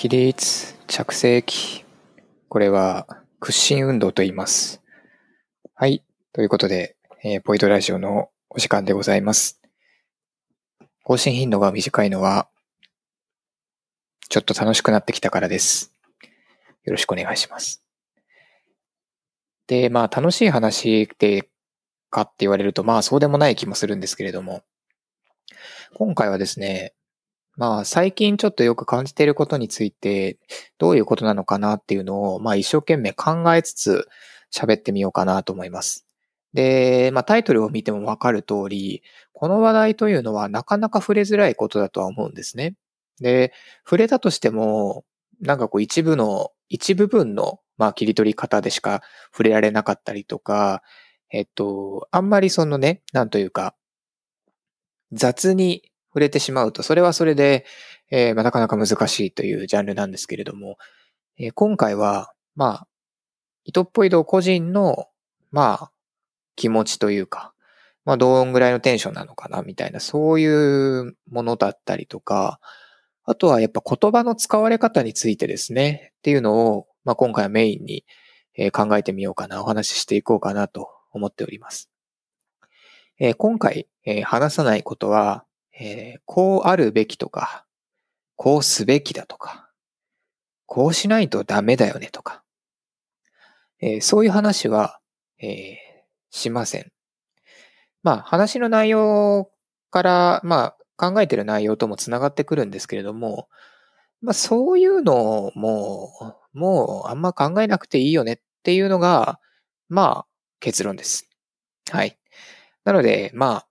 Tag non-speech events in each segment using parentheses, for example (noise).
起立、着席。これは屈伸運動と言います。はい。ということで、えーポイトラジオのお時間でございます。更新頻度が短いのは、ちょっと楽しくなってきたからです。よろしくお願いします。で、まあ楽しい話でかって言われると、まあそうでもない気もするんですけれども、今回はですね、まあ最近ちょっとよく感じていることについて、どういうことなのかなっていうのを、まあ一生懸命考えつつ喋ってみようかなと思います。で、まあタイトルを見てもわかる通り、この話題というのはなかなか触れづらいことだとは思うんですね。で、触れたとしても、なんかこう一部の、一部分の、まあ切り取り方でしか触れられなかったりとか、えっと、あんまりそのね、なんというか、雑に触れてしまうと、それはそれで、えーまあなかなか難しいというジャンルなんですけれども、えー今回は、まあ、糸っぽい道個人の、まあ、気持ちというか、まあ、どんぐらいのテンションなのかな、みたいな、そういうものだったりとか、あとはやっぱ言葉の使われ方についてですね、っていうのを、まあ、今回はメインに、え考えてみようかな、お話ししていこうかなと思っております。えー今回、えー話さないことは、えーこうあるべきとか、こうすべきだとか、こうしないとダメだよねとか、えーそういう話は、えーしません。まあ話の内容から、まあ考えてる内容ともつながってくるんですけれども、まあそういうのも、もうあんま考えなくていいよねっていうのが、まあ結論です。はい。なので、まあ、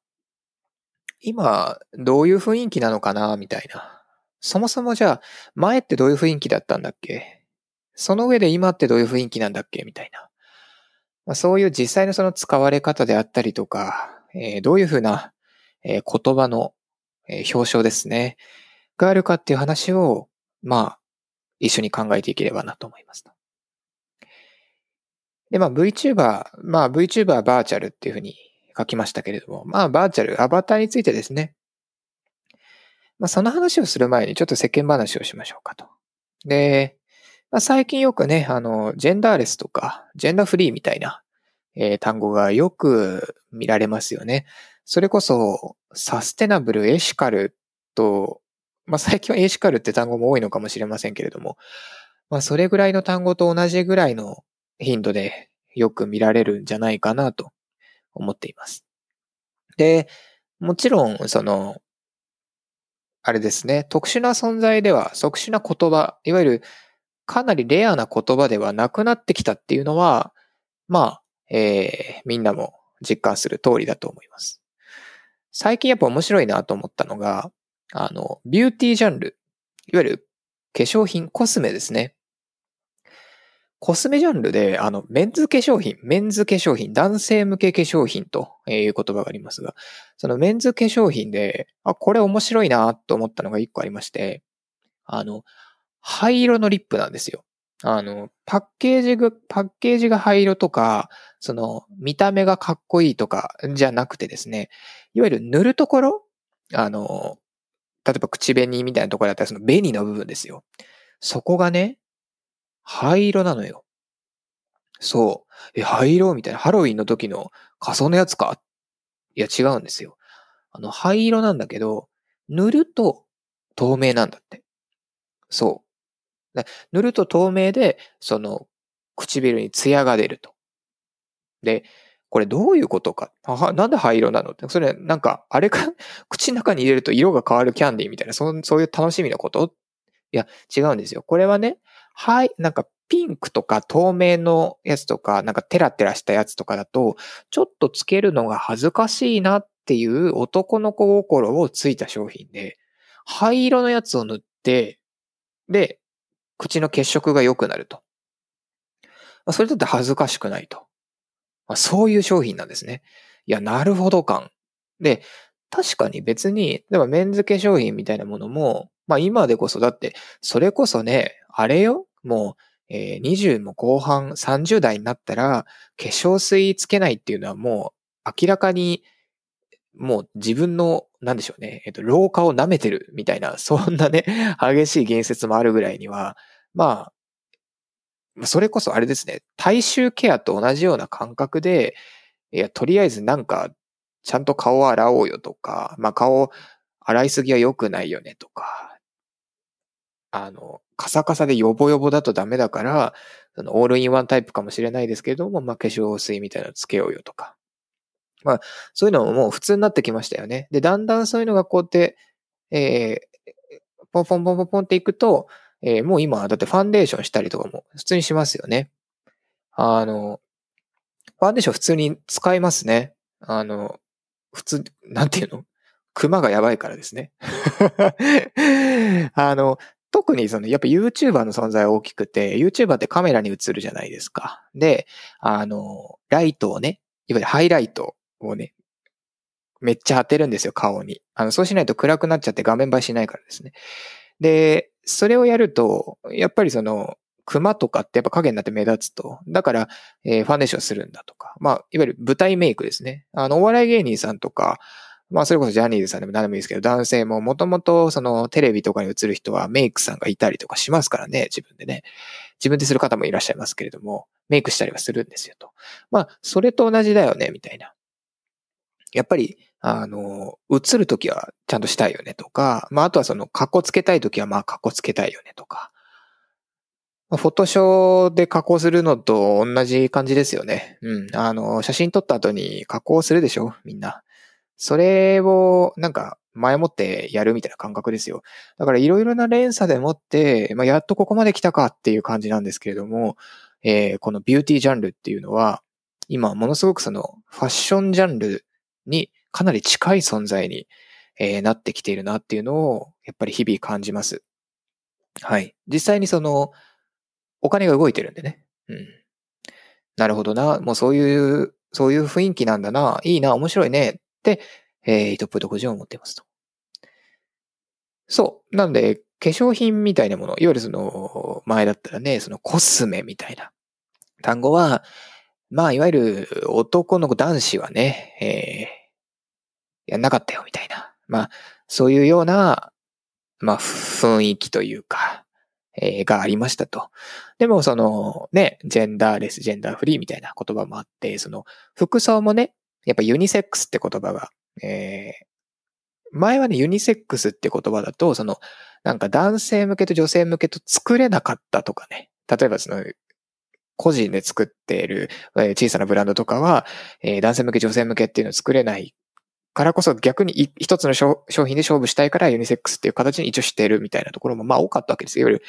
今、どういう雰囲気なのかな、みたいな。そもそもじゃあ、前ってどういう雰囲気だったんだっけ？その上で今ってどういう雰囲気なんだっけ？みたいな。まあ、そういう実際のその使われ方であったりとか、えーどういうふうな、えー言葉の、えー表彰ですね。があるかっていう話を、まあ、一緒に考えていければなと思います。で、まあ VTuber、まあ VTuber バーチャルっていうふうに書きましたけれども、まあバーチャル、アバターについてですね。まあその話をする前にちょっと世間話をしましょうかと。で、まあ、最近よくね、あの、ジェンダーレスとか、ジェンダーフリーみたいな、えー単語がよく見られますよね。それこそ、サステナブル、エシカルと、まあ最近はエシカルって単語も多いのかもしれませんけれども、まあそれぐらいの単語と同じぐらいの頻度でよく見られるんじゃないかなと思っています。で、もちろん、その、あれですね、特殊な存在では、特殊な言葉、いわゆるかなりレアな言葉ではなくなってきたっていうのは、まあ、えーみんなも実感する通りだと思います。最近やっぱ面白いなと思ったのが、あの、ビューティージャンル、いわゆる化粧品、コスメですね。コスメジャンルで、あの、メンズ化粧品、メンズ化粧品、男性向け化粧品という言葉がありますが、そのメンズ化粧品で、あ、これ面白いなと思ったのが一個ありまして、あの、灰色のリップなんですよ。あの、パッケージが、パッケージが灰色とか、その、見た目がかっこいいとか、じゃなくてですね、いわゆる塗るところあの、例えば口紅みたいなところだったらその紅の部分ですよ。そこがね、灰色なのよ。そう。え、灰色？みたいな。ハロウィンの時の仮装のやつか？いや、違うんですよ。あの、灰色なんだけど、塗ると透明なんだって。そう。塗ると透明で、その、唇にツヤが出ると。で、これどういうことか？はなんで灰色なの？って。それ、なんか、あれか、(laughs) 口の中に入れると色が変わるキャンディーみたいな、そそういう楽しみのこと？いや、違うんですよ。これはね、はい、なんかピンクとか透明のやつとか、なんかテラテラしたやつとかだと、ちょっとつけるのが恥ずかしいなっていう男の子心をついた商品で、灰色のやつを塗って、で、口の血色が良くなると。それだって恥ずかしくないと。そういう商品なんですね。いや、なるほど感。で、確かに別に、でもメンズ化粧品みたいなものも、まあ今でこそ、だって、それこそね、あれよ、もう、えー20も後半、30代になったら、化粧水つけないっていうのはもう、明らかに、もう自分のなんでしょうね、えっと、廊下を舐めてるみたいな、(laughs) そんなね、激しい言説もあるぐらいには、まあ、それこそあれですね、体臭ケアと同じような感覚で、いや、とりあえずなんか、ちゃんと顔を洗おうよとか、まあ顔洗いすぎは良くないよねとか、あの、カサカサでヨボヨボだとダメだから、そのオールインワンタイプかもしれないですけれども、まあ化粧水みたいなのつけようよとか。まあ、そういうのももう普通になってきましたよね。で、だんだんそういうのがこうやって、えー、ポンポンポンポンポンっていくと、えー、もう今、だってファンデーションしたりとかも普通にしますよね。あの、ファンデーション普通に使いますね。あの、普通、なんていうの？熊がやばいからですね。(laughs) あの、特にその、やっぱ YouTuber の存在は大きくて、YouTuber ってカメラに映るじゃないですか。で、あの、ライトをね、いわゆるハイライトをね、めっちゃ当てるんですよ、顔に。あの、そうしないと暗くなっちゃって画面映えしないからですね。で、それをやると、やっぱりその、熊とかってやっぱ影になって目立つと。だから、えー、ファンデーションするんだとか。まあ、いわゆる舞台メイクですね。あの、お笑い芸人さんとか、まあ、それこそジャニーズさんでも何でもいいですけど、男性ももともとそのテレビとかに映る人はメイクさんがいたりとかしますからね、自分でね。自分でする方もいらっしゃいますけれども、メイクしたりはするんですよと。まあ、それと同じだよね、みたいな。やっぱり、あの、映るときはちゃんとしたいよねとか、まあ、あとはその、格好つけたいときはまあ、格好つけたいよねとか。フォトショーで加工するのと同じ感じですよね。うん。あの、写真撮った後に加工するでしょみんな。それを、なんか、前もってやるみたいな感覚ですよ。だからいろいろな連鎖でもって、まあ、やっとここまで来たかっていう感じなんですけれども、えー、このビューティージャンルっていうのは、今ものすごくそのファッションジャンルにかなり近い存在に、えー、なってきているなっていうのを、やっぱり日々感じます。はい。実際にその、お金が動いてるんでね。うん。なるほどな。もうそういう、そういう雰囲気なんだな。いいな。面白いね。、ってえー、トップと個人を持っていますと。そう。なんで、化粧品みたいなもの、いわゆるその、前だったらね、そのコスメみたいな単語は、まあ、いわゆる男の子男子はね、えー、やんなかったよ、みたいな。まあ、そういうような、まあ、雰囲気というか、えー、がありましたと。でも、その、ね、ジェンダーレス、ジェンダーフリーみたいな言葉もあって、その、服装もね、やっぱユニセックスって言葉が、えー、前はね、ユニセックスって言葉だと、その、なんか男性向けと女性向けと作れなかったとかね。例えばその、個人で作っている小さなブランドとかは、え、男性向け、女性向けっていうのを作れないからこそ逆に一つの商品で勝負したいからユニセックスっていう形に一応してるみたいなところもまあ多かったわけです。いわゆる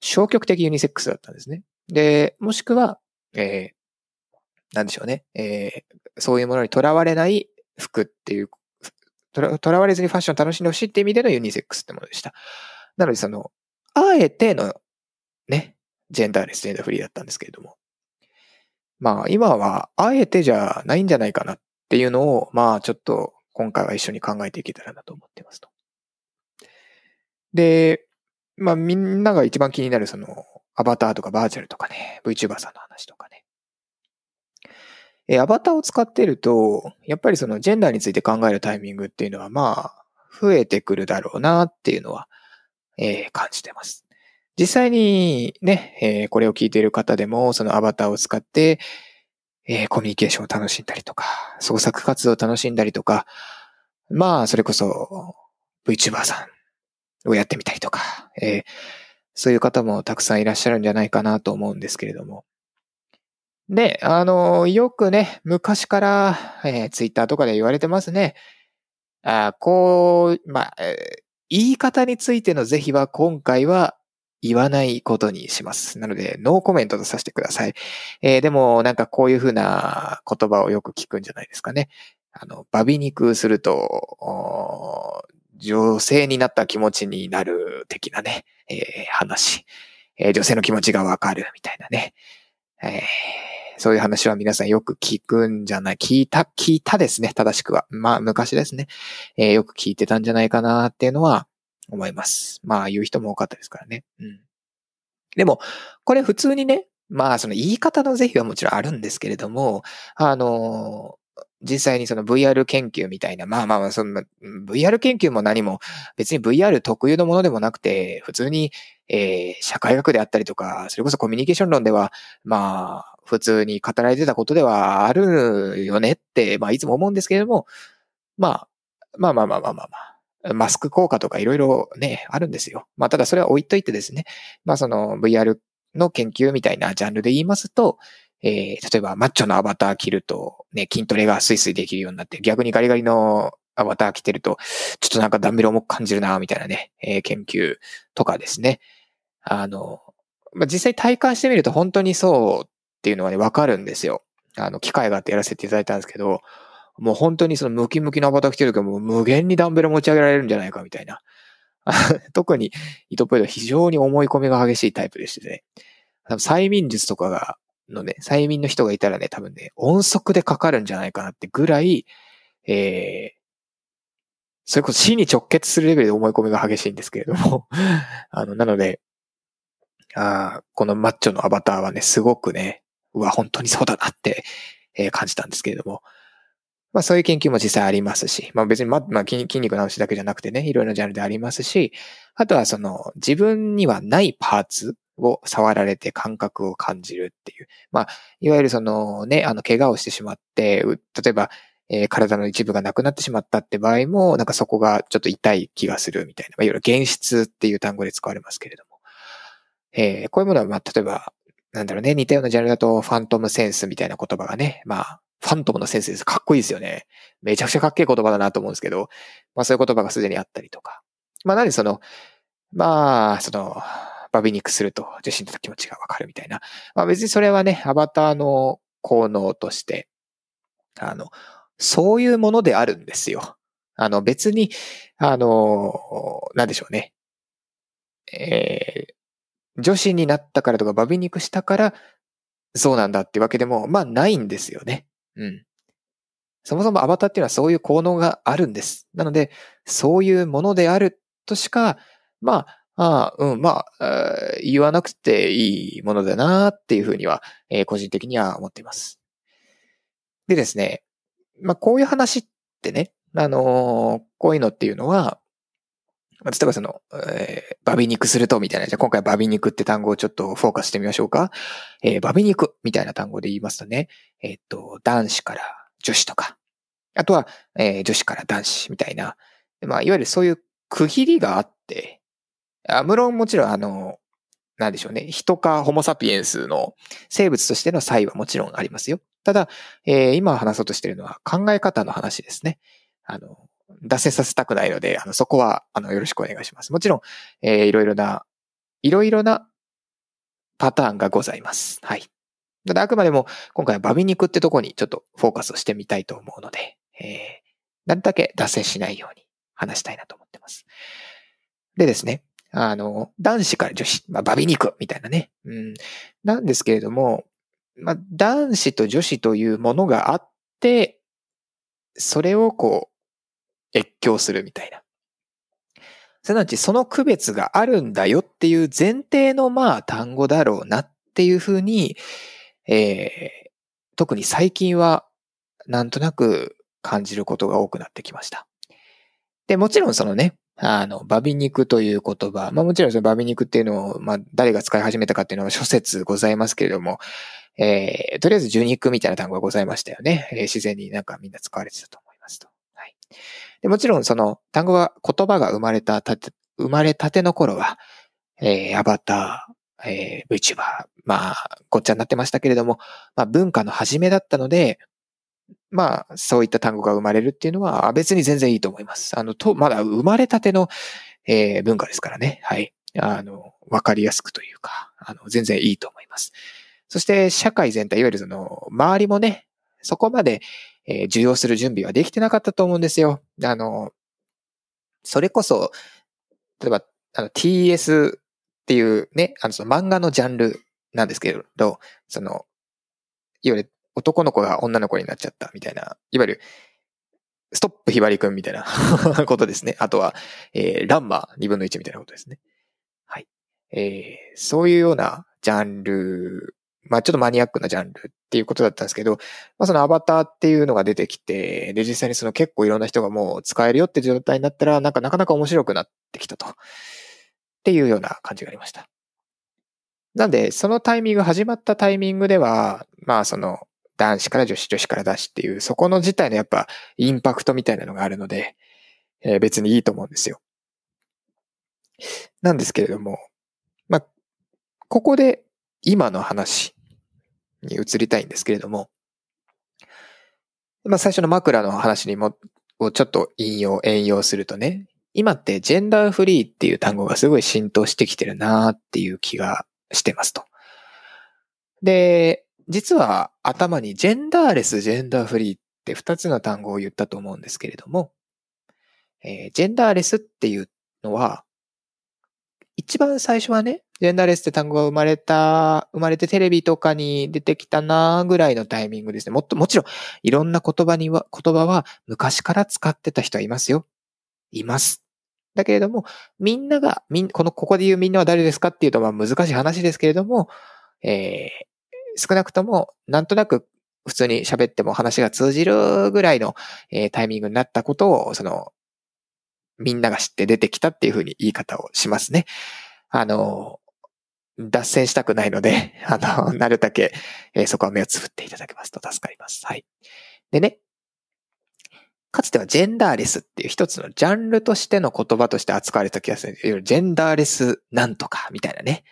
消極的ユニセックスだったんですね。で、もしくは、えー、なんでしょうね。えー、そういうものにとらわれない服っていう、とらわれずにファッションを楽しんでほしいって意味でのユニセックスってものでした。なのでその、あえてのね、ジェンダーレス、ジェンダーフリーだったんですけれども。まあ今はあえてじゃないんじゃないかなっっていうのを、まあちょっと今回は一緒に考えていけたらなと思ってますと。で、まあみんなが一番気になるそのアバターとかバーチャルとかね、VTuber さんの話とかね。え、アバターを使ってると、やっぱりそのジェンダーについて考えるタイミングっていうのはまあ、増えてくるだろうなっていうのは、えー、感じてます。実際にね、えー、これを聞いている方でも、そのアバターを使って、えー、コミュニケーションを楽しんだりとか、創作活動を楽しんだりとか、まあ、それこそ VTuber さんをやってみたりとか、えー、そういう方もたくさんいらっしゃるんじゃないかなと思うんですけれども、で、あの、よくね、昔から、えー、ツイッターとかで言われてますね。あこう、まあ、えー、言い方についての是非は今回は言わないことにします。なので、ノーコメントとさせてください。えー、でも、なんかこういうふうな言葉をよく聞くんじゃないですかね。あの、バビ肉すると、女性になった気持ちになる的なね、えー、話。えー、女性の気持ちがわかるみたいなね。えーそういう話は皆さんよく聞くんじゃない、聞いた、聞いたですね、正しくは。まあ、昔ですね。え、よく聞いてたんじゃないかなっていうのは思います。まあ、言う人も多かったですからね。うん。でも、これ普通にね、まあ、その言い方の是非はもちろんあるんですけれども、あの、実際にその VR 研究みたいな、まあまあまあ、その VR 研究も何も別に VR 特有のものでもなくて、普通に、えー、社会学であったりとか、それこそコミュニケーション論では、まあ、普通に語られてたことではあるよねって、まあいつも思うんですけれども、まあ、まあまあまあまあまあまあ、マスク効果とかいろいろね、あるんですよ。まあただそれは置いといてですね、まあその VR の研究みたいなジャンルで言いますと、えー、例えばマッチョのアバター着ると、ね、筋トレがスイスイできるようになって、逆にガリガリのアバター着てると、ちょっとなんかダンベル重く感じるな、みたいなね、えー、研究とかですね。あの、まあ、実際体感してみると本当にそうっていうのはね、わかるんですよ。あの、機会があってやらせていただいたんですけど、もう本当にそのムキムキのアバター着てる時はもう無限にダンベル持ち上げられるんじゃないかみたいな。(laughs) 特にイトポイドは非常に思い込みが激しいタイプでしてね。多分催眠術とかがのね、催眠の人がいたらね、多分ね、音速でかかるんじゃないかなってぐらい、えー、それこそ死に直結するレベルで思い込みが激しいんですけれども (laughs) あの、なので、あこのマッチョのアバターはね、すごくね、うわ、本当にそうだなって、えー、感じたんですけれども、まあそういう研究も実際ありますし、まあ別にま、まあ筋肉の話だけじゃなくてね、いろいろなジャンルでありますし、あとはその自分にはないパーツを触られて感覚を感じるっていう。まあ、いわゆるそのね、あの、怪我をしてしまって、例えば、えー、体の一部がなくなってしまったって場合も、なんかそこがちょっと痛い気がするみたいな、まあ、いわゆる現実っていう単語で使われますけれども。えー、こういうものは、まあ、例えば、なんだろうね、似たようなジャンルだと、ファントムセンスみたいな言葉がね、まあ、ファントムのセンスです。かっこいいですよね。めちゃくちゃかっけえ言葉だなと思うんですけど、まあそういう言葉がすでにあったりとか。まあ何その、まあ、その、バビ肉すると受信の気持ちがわかるみたいな。まあ別にそれはね、アバターの効能として、あの、そういうものであるんですよ。あの別に、あの、なんでしょうね。えー、女子になったからとかバビ肉したからそうなんだってわけでも、まあないんですよね。うん。そもそもアバターっていうのはそういう効能があるんです。なので、そういうものであるとしか、まあ、あ、うん、まあ、言わなくていいものだなっていうふうには、えー、個人的には思っています。でですね、まあ、こういう話ってね、あのー、こういうのっていうのは、例えばその、えー、バビ肉するとみたいな、じゃあ今回バビ肉って単語をちょっとフォーカスしてみましょうか。えー、バビ肉みたいな単語で言いますとね、えっと、男子から女子とか、あとは、え女子から男子みたいな、まあ、いわゆるそういう区切りがあって、あ無論もちろんあの、なんでしょうね。人かホモサピエンスの生物としての差異はもちろんありますよ。ただ、えー、今話そうとしているのは考え方の話ですね。あの、脱線させたくないので、あの、そこは、あの、よろしくお願いします。もちろん、えー、いろいろな、いろいろなパターンがございます。はい。ただ、あくまでも、今回はバビ肉ってとこにちょっとフォーカスをしてみたいと思うので、えー、なるだけ脱線しないように話したいなと思ってます。でですね、あの、男子から女子、まあ、バビ肉みたいなね。うん。なんですけれども、まあ、男子と女子というものがあって、それをこう、越境するみたいな。すなわち、その区別があるんだよっていう前提のまあ単語だろうなっていうふうに、えー、特に最近はなんとなく感じることが多くなってきました。で、もちろんそのね、あの、バビ肉という言葉。まあもちろんそのバビ肉っていうのを、まあ誰が使い始めたかっていうのは諸説ございますけれども、えー、とりあえず受肉みたいな単語がございましたよね。えー、自然になんかみんな使われてたと思いますと。はい。でもちろんその単語が、言葉が生まれたたて、生まれたての頃は、えー、アバター、えー、VTuber、まあ、ごっちゃになってましたけれども、まあ文化の始めだったので、まあ、そういった単語が生まれるっていうのは別に全然いいと思います。あの、と、まだ生まれたての、えー、文化ですからね。はい。あの、わかりやすくというか、あの、全然いいと思います。そして、社会全体、いわゆるその、周りもね、そこまで、えー、受容する準備はできてなかったと思うんですよ。あの、それこそ、例えば、あの、TS っていうね、あの、その漫画のジャンルなんですけど、その、いわゆる男の子が女の子になっちゃったみたいな、いわゆる、ストップひばりくんみたいな (laughs) ことですね。あとは、えー、ランマ2分の1みたいなことですね。はい。えー、そういうようなジャンルまあちょっとマニアックなジャンルっていうことだったんですけど、まあそのアバターっていうのが出てきて、で実際にその結構いろんな人がもう使えるよって状態になったら、なんかなかなか面白くなってきたと。っていうような感じがありました。なんで、そのタイミング、始まったタイミングでは、まあその男子から女子、女子から男子っていう、そこの自体のやっぱインパクトみたいなのがあるので、えー、別にいいと思うんですよ。なんですけれども、まあ、ここで今の話に移りたいんですけれども、まあ最初の枕の話にも、をちょっと引用、援用するとね、今ってジェンダーフリーっていう単語がすごい浸透してきてるなーっていう気がしてますと。で、実は頭にジェンダーレス、ジェンダーフリーって二つの単語を言ったと思うんですけれども、えー、ジェンダーレスっていうのは、一番最初はね、ジェンダーレスって単語が生まれた、生まれてテレビとかに出てきたなぐらいのタイミングですね。もっと、もちろん、いろんな言葉には、言葉は昔から使ってた人はいますよ。います。だけれども、みんなが、みん、この、ここで言うみんなは誰ですかっていうと、まあ難しい話ですけれども、えー、少なくとも、なんとなく普通に喋っても話が通じるぐらいの、えー、タイミングになったことを、その、みんなが知って出てきたっていうふうに言い方をしますね。あの、脱線したくないので、あの、なるだけ、えー、そこは目をつぶっていただけますと助かります。はい。でね、かつてはジェンダーレスっていう一つのジャンルとしての言葉として扱われた気がする。いわゆるジェンダーレスなんとかみたいなね。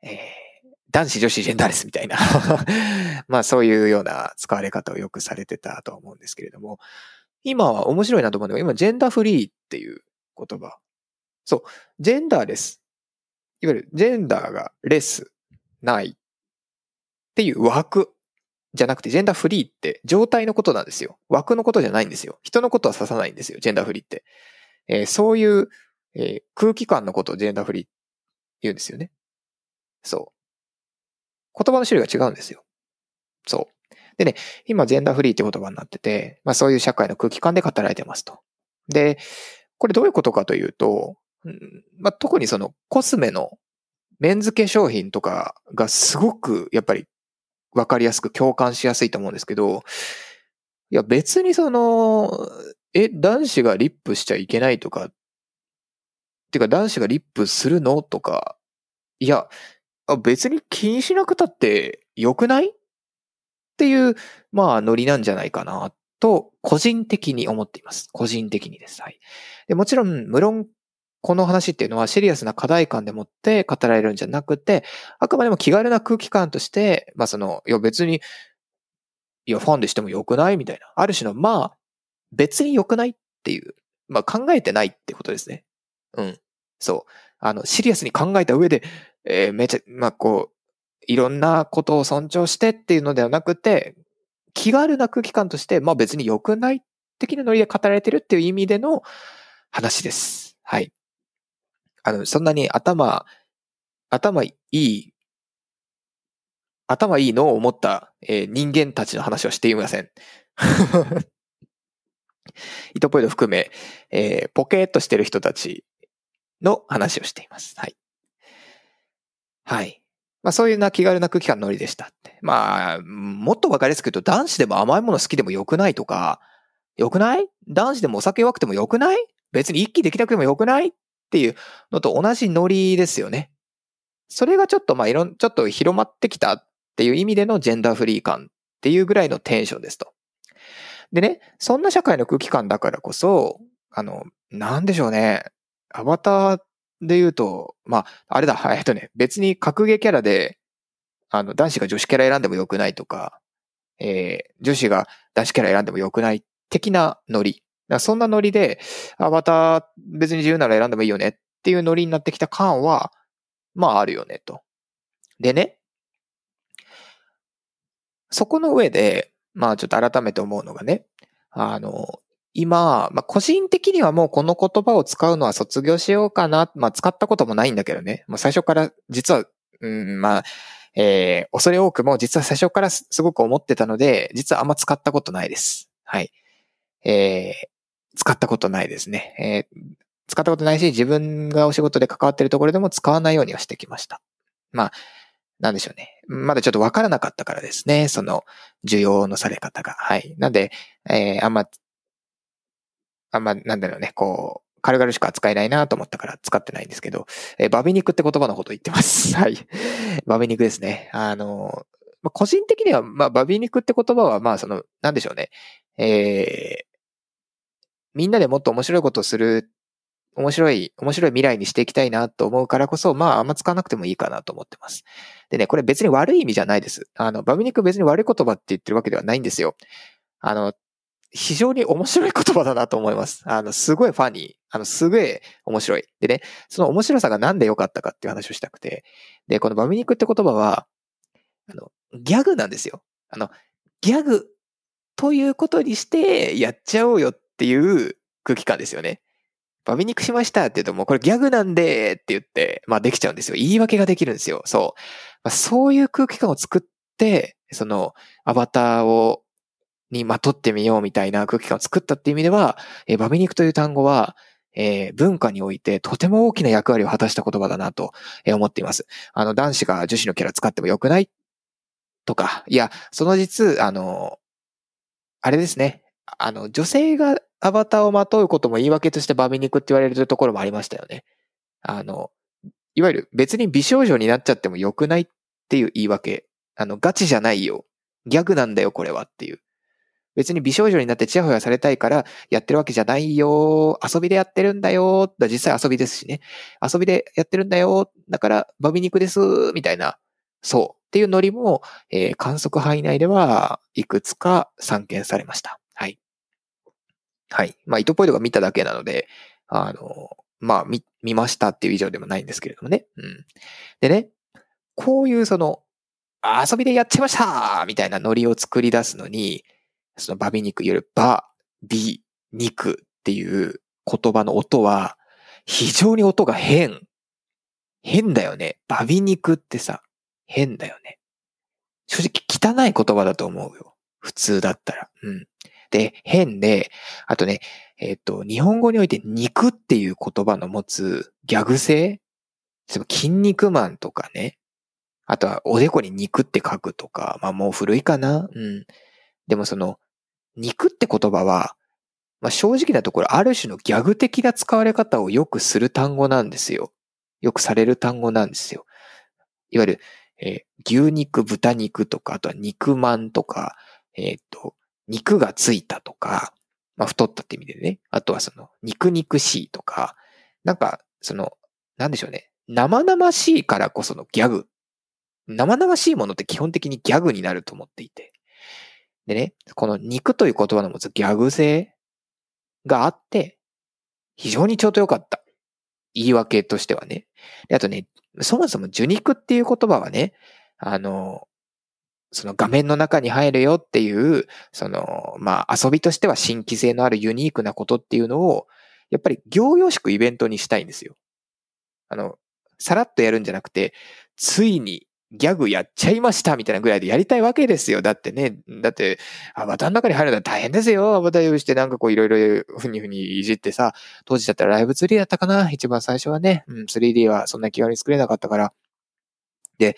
えー、男子女子ジェンダーレスみたいな (laughs) まあそういうような使われ方をよくされてたと思うんですけれども、今は面白いなと思うのが、今ジェンダーフリーっていう言葉。そう、ジェンダーレス。いわゆるジェンダーがレス、ないっていう枠じゃなくて、ジェンダーフリーって状態のことなんですよ。枠のことじゃないんですよ。人のことは指さないんですよ、ジェンダーフリーって。えー、そういう、えー、空気感のことをジェンダーフリーって言うんですよね。そう。言葉の種類が違うんですよ。そう。でね、今、ジェンダーフリーって言葉になってて、まあそういう社会の空気感で語られてますと。で、これどういうことかというと、まあ特にそのコスメのメンズ化粧品とかがすごくやっぱりわかりやすく共感しやすいと思うんですけど、いや別にその、え、男子がリップしちゃいけないとか、てか男子がリップするのとか、いや、別に気にしなくたって良くない？っていう、まあ、ノリなんじゃないかな、と、個人的に思っています。個人的にです。はい。でもちろん、無論、この話っていうのはシリアスな課題感でもって語られるんじゃなくて、あくまでも気軽な空気感として、まあその、いや別に、いやファンでしてもよくない？みたいな。ある種の、まあ、別に良くないっていう、まあ考えてないってことですね。うん。そう。あの、シリアスに考えた上で、えー、めちゃ、まあこう、いろんなことを尊重してっていうのではなくて、気軽な空気感として、まあ別に良くない的なノリで語られてるっていう意味での話です。はい。あの、そんなに頭、頭いい、頭いいのを思った、えー、人間たちの話はしていません。イトポイド含め、えー、ポケーっとしてる人たちの話をしています。はい。はい。まあそういうな気軽な空気感のノリでした。まあ、もっとわかりやすく言うと男子でも甘いもの好きでもよくないとか、よくない？男子でもお酒弱くてもよくない？別に一気できなくてもよくない？っていうのと同じノリですよね。それがちょっとまあいろん、ちょっと広まってきたっていう意味でのジェンダーフリー感っていうぐらいのテンションですと。でね、そんな社会の空気感だからこそ、あの、なんでしょうね。アバターで言うと、まあ、あれだ、えっとね、別に格ゲーキャラで、あの、男子が女子キャラ選んでもよくないとか、えー、女子が男子キャラ選んでもよくない的なノリ。そんなノリで、アバター別に自由なら選んでもいいよねっていうノリになってきた感は、まああるよねと。でね、そこの上で、まあちょっと改めて思うのがね、あの、今、まあ、個人的にはもうこの言葉を使うのは卒業しようかな。まあ、使ったこともないんだけどね。まあ、最初から実は、うん、まあ、えー、恐れ多くも実は最初からすごく思ってたので、実はあんま使ったことないです。はい。えー、使ったことないですね。えー、使ったことないし、自分がお仕事で関わっているところでも使わないようにはしてきました。まあ、なんでしょうね。まだちょっとわからなかったからですね。その、需要のされ方が。はい。なんで、えー、あんま、あんま、なんだろうね、こう、軽々しく扱えないなと思ったから使ってないんですけど、えー、バビ肉って言葉のこと言ってます。(laughs) はい。バビ肉ですね。あの、まあ、個人的には、まあ、バビ肉って言葉は、まあ、その、なんでしょうね。えー、みんなでもっと面白いことをする面白い、面白い未来にしていきたいなと思うからこそ、まああんま使わなくてもいいかなと思ってます。でね、これ別に悪い意味じゃないです。あの、バミニク別に悪い言葉って言ってるわけではないんですよ。あの、非常に面白い言葉だなと思います。あの、すごいファニー。あの、すごい面白い。でね、その面白さがなんで良かったかっていう話をしたくて。で、このバミニクって言葉は、あの、ギャグなんですよ。あの、ギャグということにしてやっちゃおうよっっていう空気感ですよね。バビ肉しましたって言うともうこれギャグなんでって言って、まあできちゃうんですよ。言い訳ができるんですよ。そう。まあ、そういう空気感を作って、そのアバターを、にまとってみようみたいな空気感を作ったっていう意味では、えー、バビ肉という単語は、えー、文化においてとても大きな役割を果たした言葉だなと思っています。あの、男子が女子のキャラ使ってもよくないとか、いや、その実、あの、あれですね。あの、女性がアバターをまとうことも言い訳としてバビ肉って言われるところもありましたよね。あの、いわゆる別に美少女になっちゃっても良くないっていう言い訳。あの、ガチじゃないよ。ギャグなんだよ、これはっていう。別に美少女になってチヤホヤされたいからやってるわけじゃないよ。遊びでやってるんだよ。実際遊びですしね。遊びでやってるんだよ。だからバビ肉です。みたいな。そう。っていうノリも、えー、観測範囲内ではいくつか散見されました。はい。まあ、糸ポイントが見ただけなので、あの、まあ、見、見ましたっていう以上でもないんですけれどもね。うん。でね、こういうその、遊びでやっちゃいましたみたいなノリを作り出すのに、そのバビ肉よりバ、ビ、肉っていう言葉の音は、非常に音が変。変だよね。バビ肉ってさ、変だよね。正直汚い言葉だと思うよ。普通だったら。うん。で、変で、あとね、えっ、ー、と、日本語において肉っていう言葉の持つギャグ性、筋肉マンとかね。あとは、おでこに肉って書くとか、まあもう古いかな。うん。でもその、肉って言葉は、まあ正直なところ、ある種のギャグ的な使われ方をよくする単語なんですよ。よくされる単語なんですよ。いわゆる、えー、牛肉、豚肉とか、あとは肉まんとか、えっ、ー、と、肉がついたとか、まあ、太ったって意味でね。あとはその、肉肉しいとか、なんか、その、なんでしょうね。生々しいからこそのギャグ。生々しいものって基本的にギャグになると思っていて。でね、この肉という言葉の持つギャグ性があって、非常にちょうどよかった。言い訳としてはね。あとね、そもそも受肉っていう言葉はね、あの、その画面の中に入るよっていう、その、まあ遊びとしては新規性のあるユニークなことっていうのを、やっぱり行々しくイベントにしたいんですよ。あの、さらっとやるんじゃなくて、ついにギャグやっちゃいましたみたいなぐらいでやりたいわけですよ。だってね、だって、アバターの中に入るのは大変ですよ。アバター用意してなんかこういろいろふにふにいじってさ、当時だったらライブ 3D だったかな？一番最初はね。うん、3D はそんな気軽に作れなかったから。で、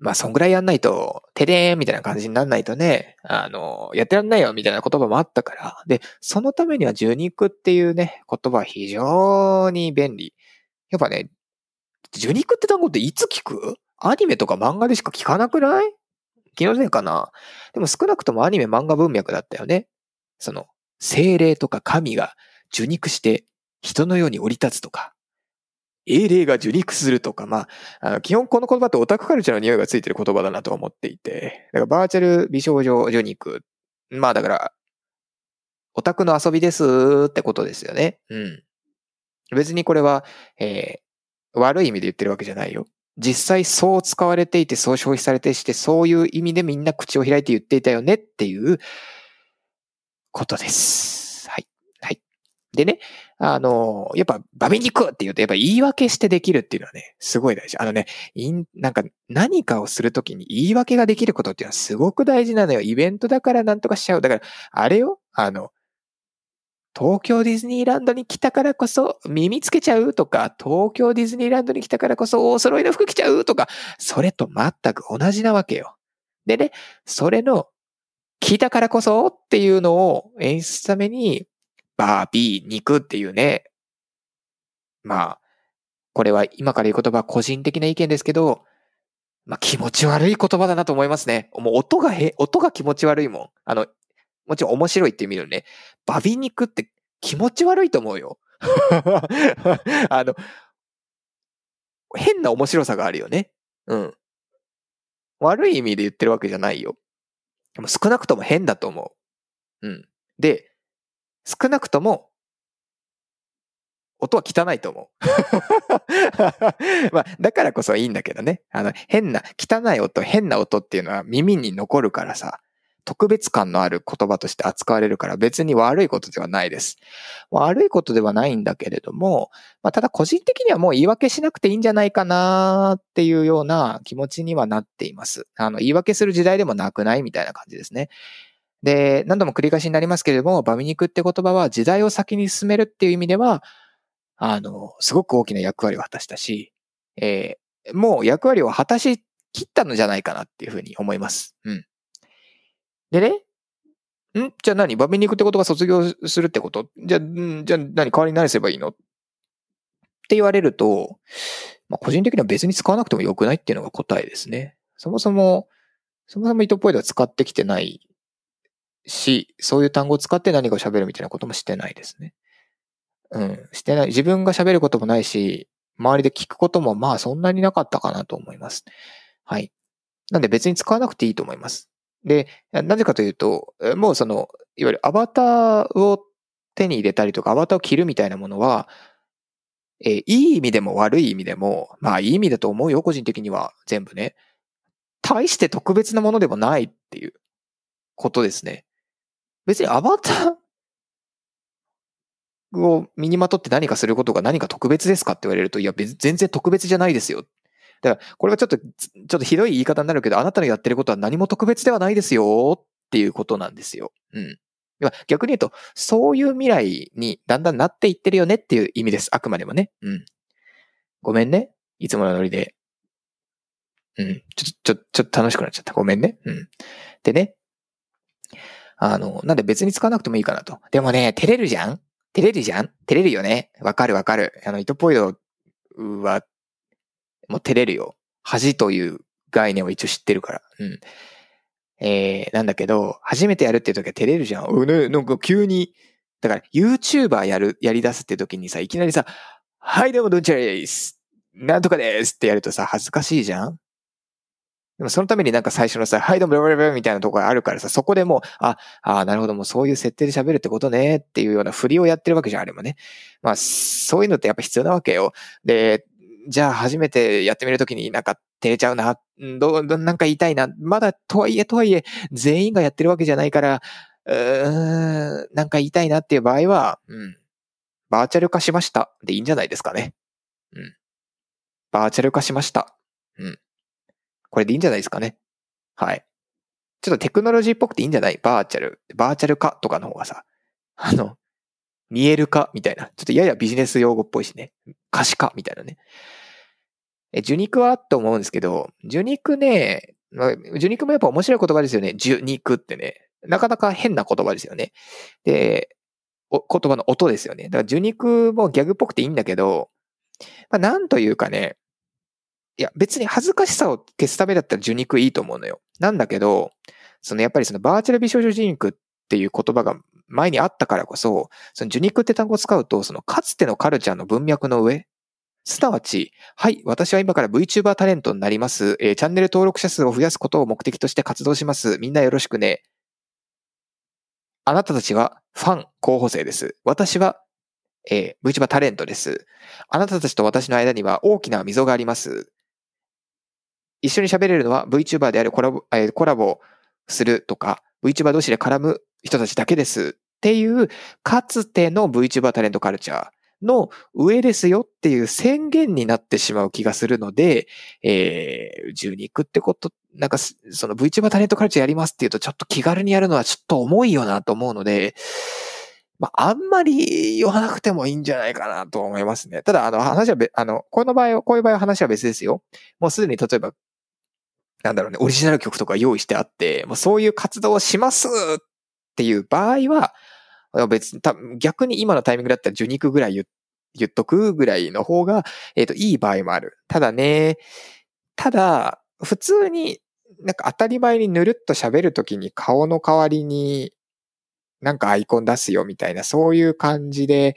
まあ、そんぐらいやんないと、てでーんみたいな感じになんないとね、あの、やってらんないよみたいな言葉もあったから。で、そのためには受肉っていうね、言葉は非常に便利。やっぱね、受肉って単語っていつ聞く？アニメとか漫画でしか聞かなくない？気のせいかな？でも少なくともアニメ漫画文脈だったよね。その、精霊とか神が受肉して人のように降り立つとか、英霊が受肉するとか、まあ、あの基本この言葉ってオタクカルチャーの匂いがついてる言葉だなと思っていて、だからバーチャル美少女受肉。まあだから、オタクの遊びですってことですよね。うん。別にこれは、えー、悪い意味で言ってるわけじゃないよ。実際そう使われていて、そう消費されてして、そういう意味でみんな口を開いて言っていたよねっていうことです。でね、あの、やっぱ、バビ肉って言うと、やっぱ言い訳してできるっていうのはね、すごい大事。あのね、なんか何かをするときに言い訳ができることっていうのはすごく大事なのよ。イベントだからなんとかしちゃう。だから、あれよ、あの、東京ディズニーランドに来たからこそ耳つけちゃうとか、東京ディズニーランドに来たからこそお揃いの服着ちゃうとか、それと全く同じなわけよ。でね、それの聞いたからこそっていうのを演出すために、バービー、肉っていうね、まあ、これは今から言う言葉は個人的な意見ですけど、まあ気持ち悪い言葉だなと思いますね。もう音がへ、音が気持ち悪いもん。あの、もちろん面白いっていう意味でね、バビ肉って気持ち悪いと思うよ。(laughs) あの、変な面白さがあるよね。うん。悪い意味で言ってるわけじゃないよ。でも少なくとも変だと思う。うん。で、少なくとも音は汚いと思う。(laughs) まあ、だからこそいいんだけどね。あの、変な、汚い音、変な音っていうのは耳に残るからさ、特別感のある言葉として扱われるから別に悪いことではないです。悪いことではないんだけれども、まあ、ただ個人的にはもう言い訳しなくていいんじゃないかなっていうような気持ちにはなっています。あの、言い訳する時代でもなくないみたいな感じですね。で、何度も繰り返しになりますけれども、バミ肉って言葉は時代を先に進めるっていう意味では、あの、すごく大きな役割を果たしたし、えー、もう役割を果たし切ったのじゃないかなっていうふうに思います。うん。でね、ん？じゃあ何？バミ肉ってことが卒業するってこと？じゃあ、ん？じゃあ何？代わりに何すればいいの？って言われると、まあ、個人的には別に使わなくてもよくないっていうのが答えですね。そもそも、そもそも糸っぽいでは使ってきてないし、そういう単語を使って何かを喋るみたいなこともしてないですね。うん、してない。自分が喋ることもないし、周りで聞くこともまあそんなになかったかなと思います。はい。なんで別に使わなくていいと思います。で、なぜかというと、もうその、いわゆるアバターを手に入れたりとか、アバターを着るみたいなものは、えー、いい意味でも悪い意味でも、まあいい意味だと思うよ、個人的には全部ね。大して特別なものでもないっていうことですね。別にアバター、を身にまとって何かすることが何か特別ですかって言われると、いや、全然特別じゃないですよ。だから、これはちょっと、ちょっとひどい言い方になるけど、あなたのやってることは何も特別ではないですよっていうことなんですよ。うん。逆に言うと、そういう未来にだんだんなっていってるよねっていう意味です。あくまでもね。うん。ごめんね。いつものノリで。うん。ちょ、ちょ、ちょっと楽しくなっちゃった。ごめんね。うん。でね。あの、なんで別に使わなくてもいいかなと。でもね、照れるじゃん？照れるじゃん？照れるよねわかるわかる。あの、糸ポイドは、もう照れるよ。恥という概念を一応知ってるから。うん。えー、なんだけど、初めてやるっていう時は照れるじゃん。うね、なんか急に、だから YouTuber やる、やり出すって時にさ、いきなりさ、はいどうもどんちゃらです。なんとかですってやるとさ、恥ずかしいじゃん？でもそのためになんか最初のさ、はいどうもブラブラブラみたいなところがあるからさ、そこでもう、あ、あなるほど、もうそういう設定で喋るってことねっていうような振りをやってるわけじゃん、あれもね。まあ、そういうのってやっぱ必要なわけよ。で、じゃあ初めてやってみるときになんか照れちゃうな、ど、ど、なんか言いたいな。まだとはいえとはいえ、全員がやってるわけじゃないから、うーん、なんか言いたいなっていう場合は、うん、バーチャル化しましたでいいんじゃないですかね。うん。バーチャル化しました。うん。これでいいんじゃないですかね。はい。ちょっとテクノロジーっぽくていいんじゃない？バーチャル。バーチャル化とかの方がさ、あの、見える化みたいな。ちょっとややビジネス用語っぽいしね。可視化みたいなね。え、受肉は？と思うんですけど、受肉ね、受肉もやっぱ面白い言葉ですよね。受肉ってね。なかなか変な言葉ですよね。で、お言葉の音ですよね。だから受肉もギャグっぽくていいんだけど、まあ、なんというかね、いや、別に恥ずかしさを消すためだったら受肉いいと思うのよ。なんだけど、そのやっぱりそのバーチャル美少女受肉っていう言葉が前にあったからこそ、その受肉って単語を使うと、そのかつてのカルチャーの文脈の上、すなわち、はい、私は今から VTuber タレントになります。えー、チャンネル登録者数を増やすことを目的として活動します。みんなよろしくね。あなたたちはファン候補生です。私は、えー、VTuber タレントです。あなたたちと私の間には大きな溝があります。一緒に喋れるのは VTuber であるコラボ、えー、コラボするとか、VTuber 同士で絡む人たちだけですっていう、かつての VTuber タレントカルチャーの上ですよっていう宣言になってしまう気がするので、えー、十に行くってこと、なんか、その VTuber タレントカルチャーやりますっていうとちょっと気軽にやるのはちょっと重いよなと思うので、まあ、あんまり言わなくてもいいんじゃないかなと思いますね。ただ、あの、話はべ、あの、この場合は、こういう場合は話は別ですよ。もうすでに例えば、なんだろうね、オリジナル曲とか用意してあって、もうそういう活動をしますっていう場合は、別に、逆に今のタイミングだったら受肉ぐらい言言っとくぐらいの方が、えっ、ー、と、いい場合もある。ただね、ただ、普通になんか当たり前にぬるっと喋るときに顔の代わりになんかアイコン出すよみたいな、そういう感じで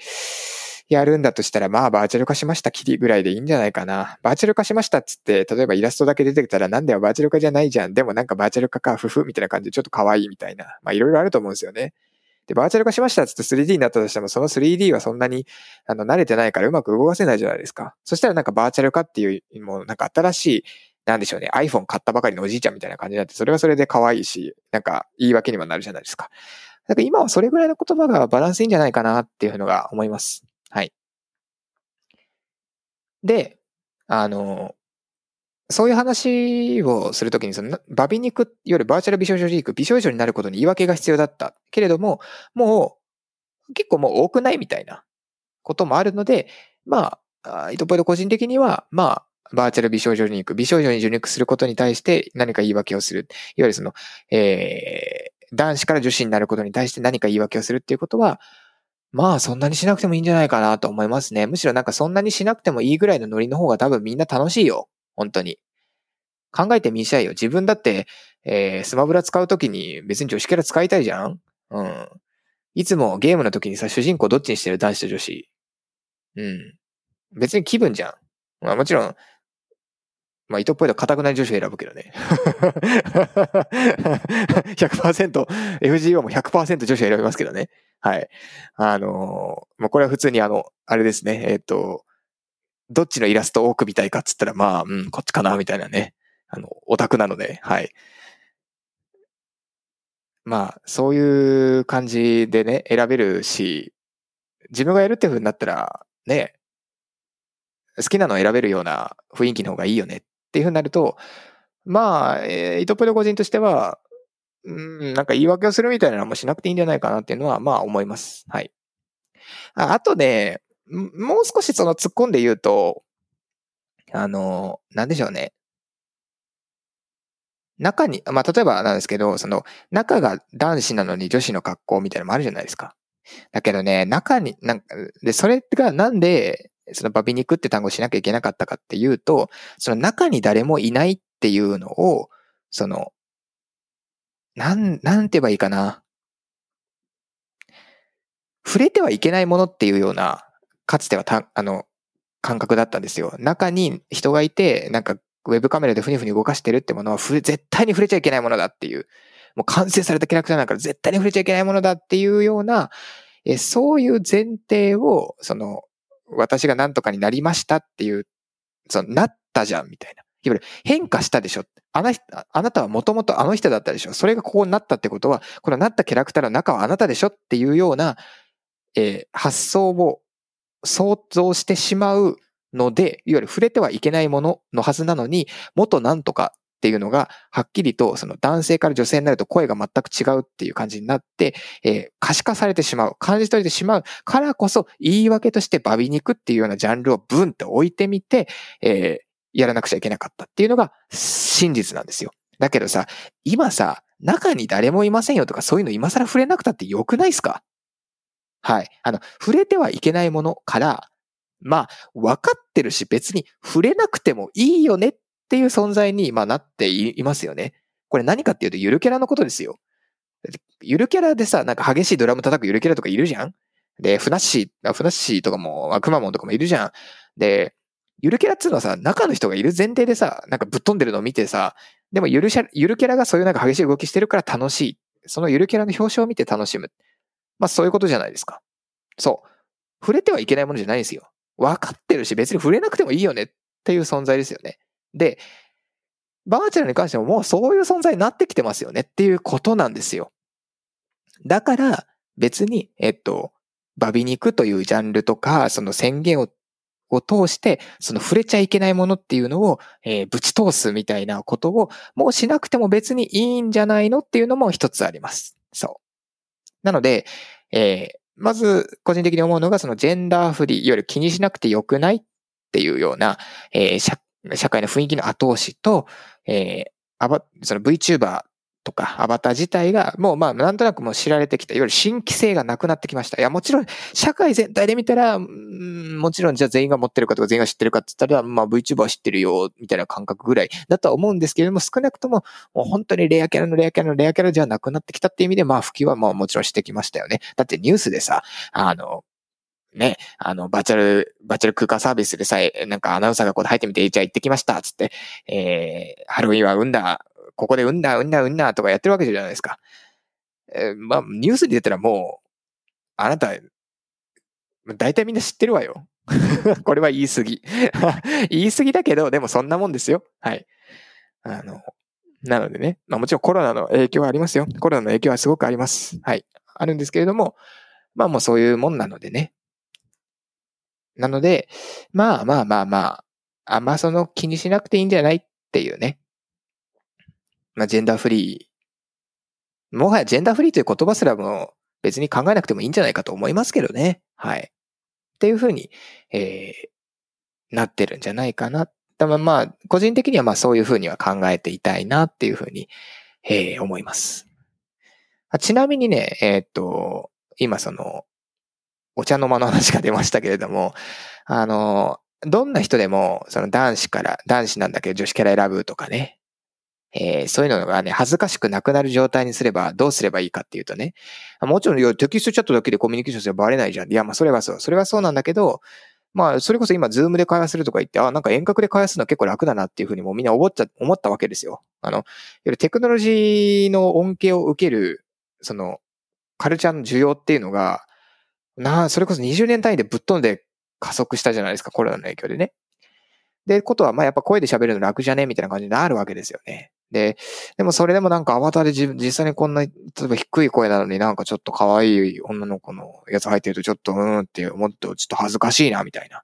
やるんだとしたら、まあバーチャル化しましたきりぐらいでいいんじゃないかな。バーチャル化しましたっつって、例えばイラストだけ出てきたらなんだよバーチャル化じゃないじゃん。でもなんかバーチャル化か、ふふみたいな感じでちょっと可愛いみたいな。まあいろいろあると思うんですよね。で、バーチャル化しましたっつって 3D になったとしても、その 3D はそんなに、あの、慣れてないからうまく動かせないじゃないですか。そしたらなんかバーチャル化っていう、もうなんか新しい、なんでしょうね、iPhone 買ったばかりのおじいちゃんみたいな感じになって、それはそれで可愛いし、なんか言い訳にもなるじゃないですか。だから今はそれぐらいの言葉がバランスいいんじゃないかなっていうのが思います。はい。で、あの、そういう話をするときに、その、バビ肉よりバーチャル美少女リーグ、美少女になることに言い訳が必要だった。けれども、もう、結構もう多くないみたいなこともあるので、まあ、イトポイド個人的には、まあ、バーチャル美少女リーグ、美少女に受肉することに対して何か言い訳をする。いわゆるその、えー、男子から女子になることに対して何か言い訳をするっていうことは、まあそんなにしなくてもいいんじゃないかなと思いますね。むしろなんかそんなにしなくてもいいぐらいのノリの方が多分みんな楽しいよ。本当に。考えてみしゃいよ。自分だって、えー、スマブラ使うときに別に女子キャラ使いたいじゃん？うん。いつもゲームの時にさ、主人公どっちにしてる？男子と女子。うん。別に気分じゃん。まあもちろん、まあ、糸っぽいと硬くない女子を選ぶけどね。(laughs) 100%、FGO も100%女子を選びますけどね。はい。あのー、もうこれは普通にあの、あれですね。えっ、ー、と、どっちのイラスト多く見たいかっつったら、まあ、うん、こっちかな、みたいなね。あの、オタクなので、はい。まあ、そういう感じでね、選べるし、自分がやるって風になったら、ね、好きなのを選べるような雰囲気の方がいいよねっていう風になると、まあ、えー、イトポイド個人としては、うん、なんか言い訳をするみたいなのもしなくていいんじゃないかなっていうのは、まあ思います。はい。ああとね、もう少しその突っ込んで言うと、あの、なんでしょうね。中に、まあ、例えばなんですけど、その、中が男子なのに女子の格好みたいなのもあるじゃないですか。だけどね、中に、なんか、で、それがなんで、そのバビ肉って単語しなきゃいけなかったかっていうと、その中に誰もいないっていうのを、その、なん、なんて言えばいいかな。触れてはいけないものっていうような、かつてはた、あの、感覚だったんですよ。中に人がいて、なんかウェブカメラでふにふに動かしてるってものは、絶対に触れちゃいけないものだっていう、もう完成されたキャラクターだか絶対に触れちゃいけないものだっていうような、えそういう前提を、その、私が何とかになりましたっていう、その、なったじゃん、みたいな。いわゆる変化したでしょ。あなあなたはもともとあの人だったでしょ。それがこうなったってことは、このなったキャラクターの中はあなたでしょっていうような、えー、発想を想像してしまうので、いわゆる触れてはいけないもののはずなのに、元なんとかっていうのが、はっきりと、その男性から女性になると声が全く違うっていう感じになって、えー、可視化されてしまう、感じ取れてしまうからこそ、言い訳としてバビ肉っていうようなジャンルをブンって置いてみて、えー、やらなくちゃいけなかったっていうのが真実なんですよ。だけどさ、今さ、中に誰もいませんよとかそういうの今更触れなくたって良くないですか？はい。あの、触れてはいけないものから、まあ、分かってるし別に触れなくてもいいよねっていう存在に、まあ、なっていますよね。これ何かっていうと、ゆるキャラのことですよ。ゆるキャラでさ、なんか激しいドラム叩くゆるキャラとかいるじゃん？で、フナッシー、フナッシーとかも、くまモンとかもいるじゃん。で、ゆるキャラっつうのはさ、中の人がいる前提でさ、なんかぶっ飛んでるのを見てさ、でもゆるゆるキャラがそういうなんか激しい動きしてるから楽しい。そのゆるキャラの表彰を見て楽しむ。まあそういうことじゃないですか。そう。触れてはいけないものじゃないですよ。分かってるし別に触れなくてもいいよねっていう存在ですよね。で、バーチャルに関してももうそういう存在になってきてますよねっていうことなんですよ。だから別に、えっと、バビ肉というジャンルとか、その宣言をを通して、その触れちゃいけないものっていうのを、えー、ぶち通すみたいなことを、もうしなくても別にいいんじゃないのっていうのも一つあります。そう。なので、えー、まず、個人的に思うのが、そのジェンダーフリー、いわゆる気にしなくてよくないっていうような、えー、社会の雰囲気の後押しと、えー、その VTuber とかアバター自体がもうまあなんとなくもう知られてきた、いわゆる新規性がなくなってきました。いやもちろん社会全体で見たら、もちろんじゃあ全員が持ってるかとか全員が知ってるかって言ったら、まあ VTuber 知ってるよみたいな感覚ぐらいだとは思うんですけれども、少なくとももう本当にレアキャラのレアキャラのレアキャラじゃなくなってきたっていう意味で、まあ普及はまあもちろんしてきましたよね。だってニュースでさ、あの、ね、あの、バーチャル、バーチャル空間サービスでさえ、なんかアナウンサーがここで入ってみて、じゃあ行ってきました、つって、えー、ハロウィンは産んだ、ここでうんだ、うんだ、うんだとかやってるわけじゃないですか。えー、まあ、ニュースに出たらもう、あなた、大体みんな知ってるわよ。(laughs) これは言い過ぎ。(laughs) 言い過ぎだけど、でもそんなもんですよ。はい。あの、なのでね、まあもちろんコロナの影響はありますよ。コロナの影響はすごくあります。はい。あるんですけれども、まあもうそういうもんなのでね。なので、まあまあまあまあ、あんまその気にしなくていいんじゃないっていうね。まあ、ジェンダーフリー。もはやジェンダーフリーという言葉すらも別に考えなくてもいいんじゃないかと思いますけどね。はい。っていうふうに、えー、なってるんじゃないかな。たままあ、個人的にはまあそういうふうには考えていたいなっていうふうに、えー、思います。ちなみにね、えー、っと、今その、お茶の間の話が出ましたけれども、あの、どんな人でも、その男子から、男子なんだけど女子キャラ選ぶとかね、えー、そういうのがね、恥ずかしくなくなる状態にすればどうすればいいかっていうとね、もちろん、テキストチャットだけでコミュニケーションすればバレないじゃん。いや、まあ、それはそう。それはそうなんだけど、まあ、それこそ今、ズームで会話するとか言って、あ、なんか遠隔で会話するの結構楽だなっていうふうにもうみんな思っちゃ、思ったわけですよ。あの、テクノロジーの恩恵を受ける、その、カルチャーの需要っていうのが、なあ、それこそ20年単位でぶっ飛んで加速したじゃないですか、コロナの影響でね。で、ことは、まあやっぱ声で喋るの楽じゃね？みたいな感じになるわけですよね。で、でもそれでもなんかアバターで実際にこんな、例えば低い声なのになんかちょっと可愛い女の子のやつ入ってるとちょっとうーんって思ってちょっと恥ずかしいなみたいな。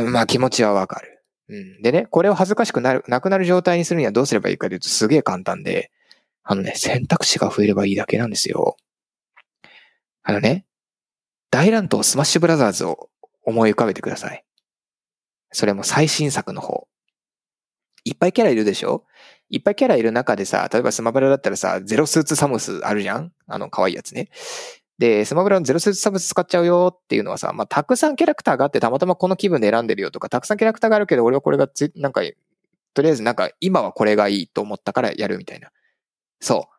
うんまあ気持ちはわかる。うん。でね、これを恥ずかしくなる、なくなる状態にするにはどうすればいいかというとすげえ簡単で、あのね、選択肢が増えればいいだけなんですよ。あのね、大乱闘スマッシュブラザーズを思い浮かべてください。それも最新作の方。いっぱいキャラいるでしょ？いっぱいキャラいる中でさ、例えばスマブラだったらさ、ゼロスーツサムスあるじゃん？あの、可愛いやつね。で、スマブラのゼロスーツサムス使っちゃうよっていうのはさ、まあ、たくさんキャラクターがあってたまたまこの気分で選んでるよとか、たくさんキャラクターがあるけど、俺はこれがつ、なんか、とりあえずなんか、今はこれがいいと思ったからやるみたいな。そう。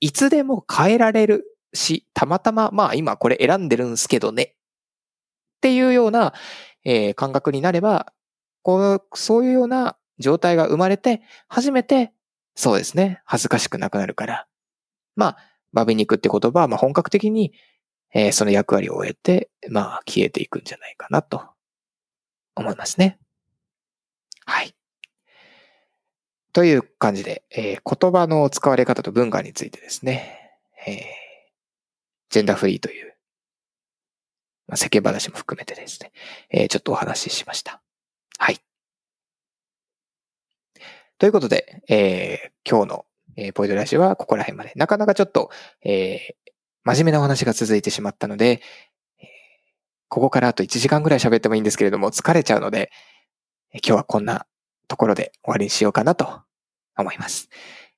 いつでも変えられるし、たまたま、まあ今これ選んでるんすけどね。っていうような、えー、感覚になれば、こう、そういうような状態が生まれて、初めて、そうですね、恥ずかしくなくなるから。まあ、バビ肉って言葉は、まあ本格的に、えー、その役割を終えて、まあ消えていくんじゃないかなと思いますね。はい。という感じで、えー、言葉の使われ方と文化についてですね、えー、ジェンダーフリーという、まあ、世間話も含めてですね、えー、ちょっとお話ししました。はい。ということで、えー、今日の、えー、ポイントラジオはここら辺まで。なかなかちょっと、えー、真面目なお話が続いてしまったので、えー、ここからあと1時間ぐらい喋ってもいいんですけれども、疲れちゃうので、今日はこんなところで終わりにしようかなと思います。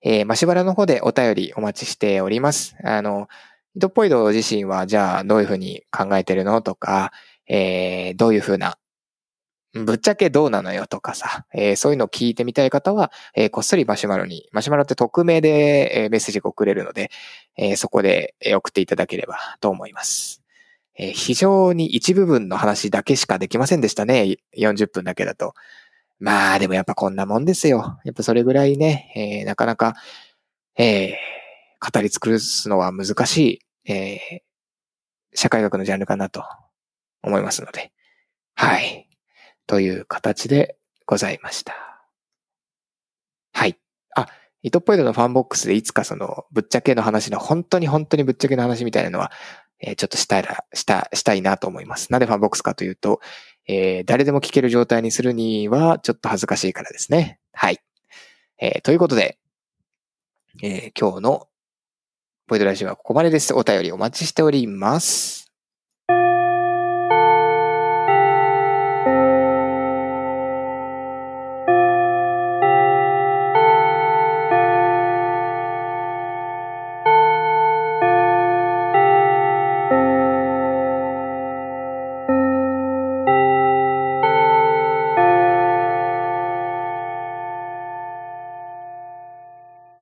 えー、マシュバラの方でお便りお待ちしております。あの、イトポイド自身はじゃあどういうふうに考えてるのとか、えー、どういうふうなぶっちゃけどうなのよとかさ、えー、そういうのを聞いてみたい方は、えー、こっそりマシュマロに、マシュマロって匿名で、え、メッセージが送れるので、えそこで送っていただければと思います。え非常に一部分の話だけしかできませんでしたね。40分だけだと。まあ、でもやっぱこんなもんですよ。やっぱそれぐらいね、えなかなか、え語り尽くすのは難しい、え社会学のジャンルかなと思いますので。はい。という形でございました。はい。あ、イトポイドのファンボックスでいつかその、ぶっちゃけの話の、本当に本当にぶっちゃけの話みたいなのは、えー、ちょっとしたら、した、したいなと思います。なんでファンボックスかというと、えー、誰でも聞ける状態にするには、ちょっと恥ずかしいからですね。はい。えー、ということで、えー、今日のポイドラジオはここまでです。お便りお待ちしております。